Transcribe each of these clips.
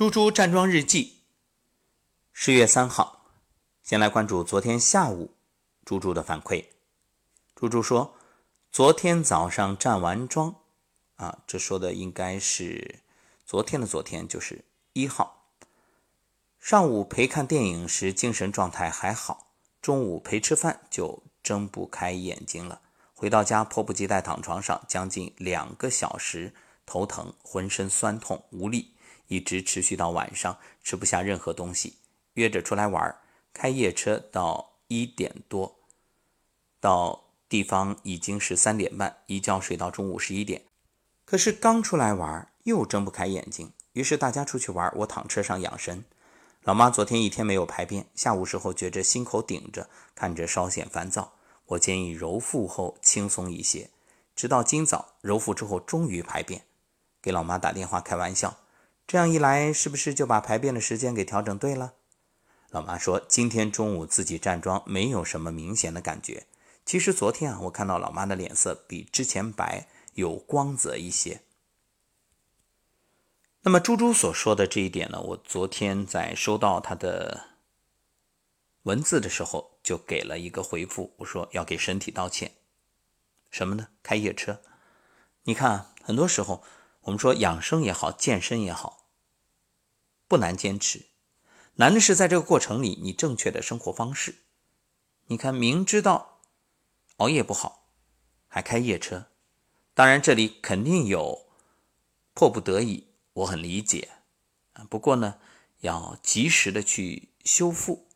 猪猪站桩日记，十月三号，先来关注昨天下午猪猪的反馈。猪猪说，昨天早上站完桩，啊，这说的应该是昨天的昨天，就是一号。上午陪看电影时精神状态还好，中午陪吃饭就睁不开眼睛了。回到家迫不及待躺床上将近两个小时，头疼，浑身酸痛无力。一直持续到晚上，吃不下任何东西。约着出来玩，开夜车到一点多，到地方已经是三点半，一觉睡到中午十一点。可是刚出来玩又睁不开眼睛，于是大家出去玩，我躺车上养神。老妈昨天一天没有排便，下午时候觉着心口顶着，看着稍显烦躁。我建议揉腹后轻松一些，直到今早揉腹之后终于排便，给老妈打电话开玩笑。这样一来，是不是就把排便的时间给调整对了？老妈说，今天中午自己站桩没有什么明显的感觉。其实昨天啊，我看到老妈的脸色比之前白，有光泽一些。那么猪猪所说的这一点呢，我昨天在收到他的文字的时候，就给了一个回复，我说要给身体道歉。什么呢？开夜车。你看，很多时候我们说养生也好，健身也好。不难坚持，难的是在这个过程里，你正确的生活方式。你看，明知道熬夜不好，还开夜车，当然这里肯定有迫不得已，我很理解啊。不过呢，要及时的去修复，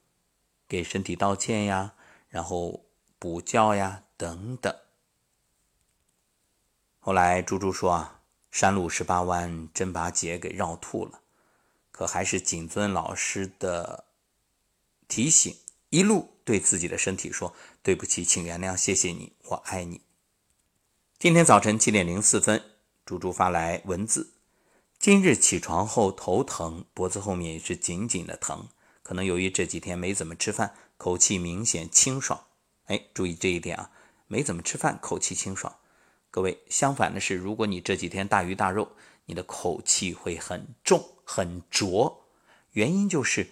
给身体道歉呀，然后补觉呀等等。后来猪猪说啊，山路十八弯，真把姐给绕吐了。可还是谨遵老师的提醒，一路对自己的身体说：“对不起，请原谅，谢谢你，我爱你。”今天早晨七点零四分，猪猪发来文字：“今日起床后头疼，脖子后面也是紧紧的疼，可能由于这几天没怎么吃饭，口气明显清爽。”哎，注意这一点啊，没怎么吃饭，口气清爽。各位，相反的是，如果你这几天大鱼大肉，你的口气会很重。很浊，原因就是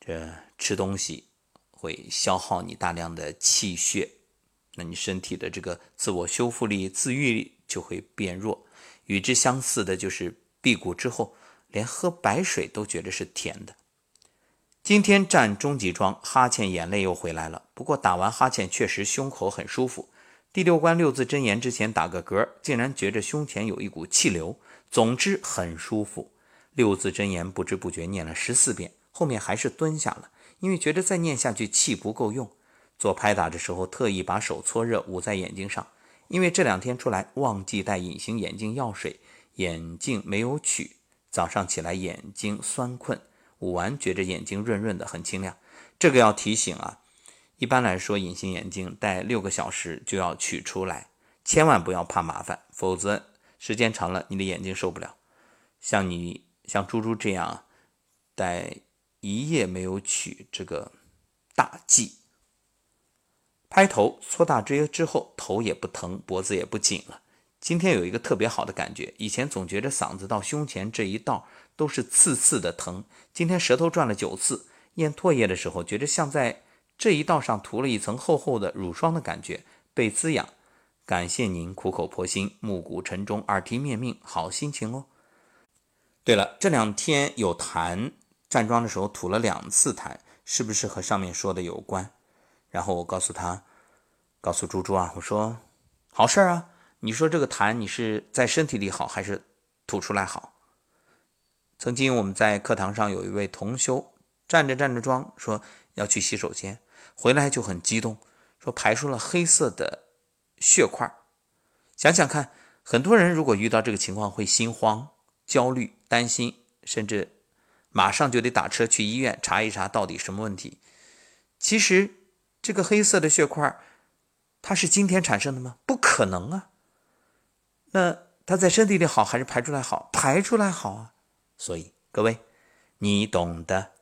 这吃东西会消耗你大量的气血，那你身体的这个自我修复力、自愈力就会变弱。与之相似的就是辟谷之后，连喝白水都觉得是甜的。今天站中级桩，哈欠、眼泪又回来了。不过打完哈欠确实胸口很舒服。第六关六字真言之前打个嗝，竟然觉着胸前有一股气流。总之很舒服。六字真言不知不觉念了十四遍，后面还是蹲下了，因为觉得再念下去气不够用。做拍打的时候，特意把手搓热捂在眼睛上，因为这两天出来忘记带隐形眼镜药水，眼镜没有取。早上起来眼睛酸困，捂完觉着眼睛润润的，很清亮。这个要提醒啊，一般来说隐形眼镜戴六个小时就要取出来，千万不要怕麻烦，否则时间长了你的眼睛受不了。像你。像猪猪这样，戴一夜没有取这个大忌。拍头搓大椎之后，头也不疼，脖子也不紧了。今天有一个特别好的感觉，以前总觉着嗓子到胸前这一道都是刺刺的疼，今天舌头转了九次，咽唾液的时候，觉得像在这一道上涂了一层厚厚的乳霜的感觉，被滋养。感谢您苦口婆心、暮鼓晨钟、耳提面命，好心情哦。对了，这两天有痰，站桩的时候吐了两次痰，是不是和上面说的有关？然后我告诉他，告诉猪猪啊，我说好事啊，你说这个痰你是在身体里好还是吐出来好？曾经我们在课堂上有一位同修站着站着桩，说要去洗手间，回来就很激动，说排出了黑色的血块。想想看，很多人如果遇到这个情况会心慌。焦虑、担心，甚至马上就得打车去医院查一查到底什么问题。其实，这个黑色的血块，它是今天产生的吗？不可能啊！那它在身体里好还是排出来好？排出来好啊！所以各位，你懂的。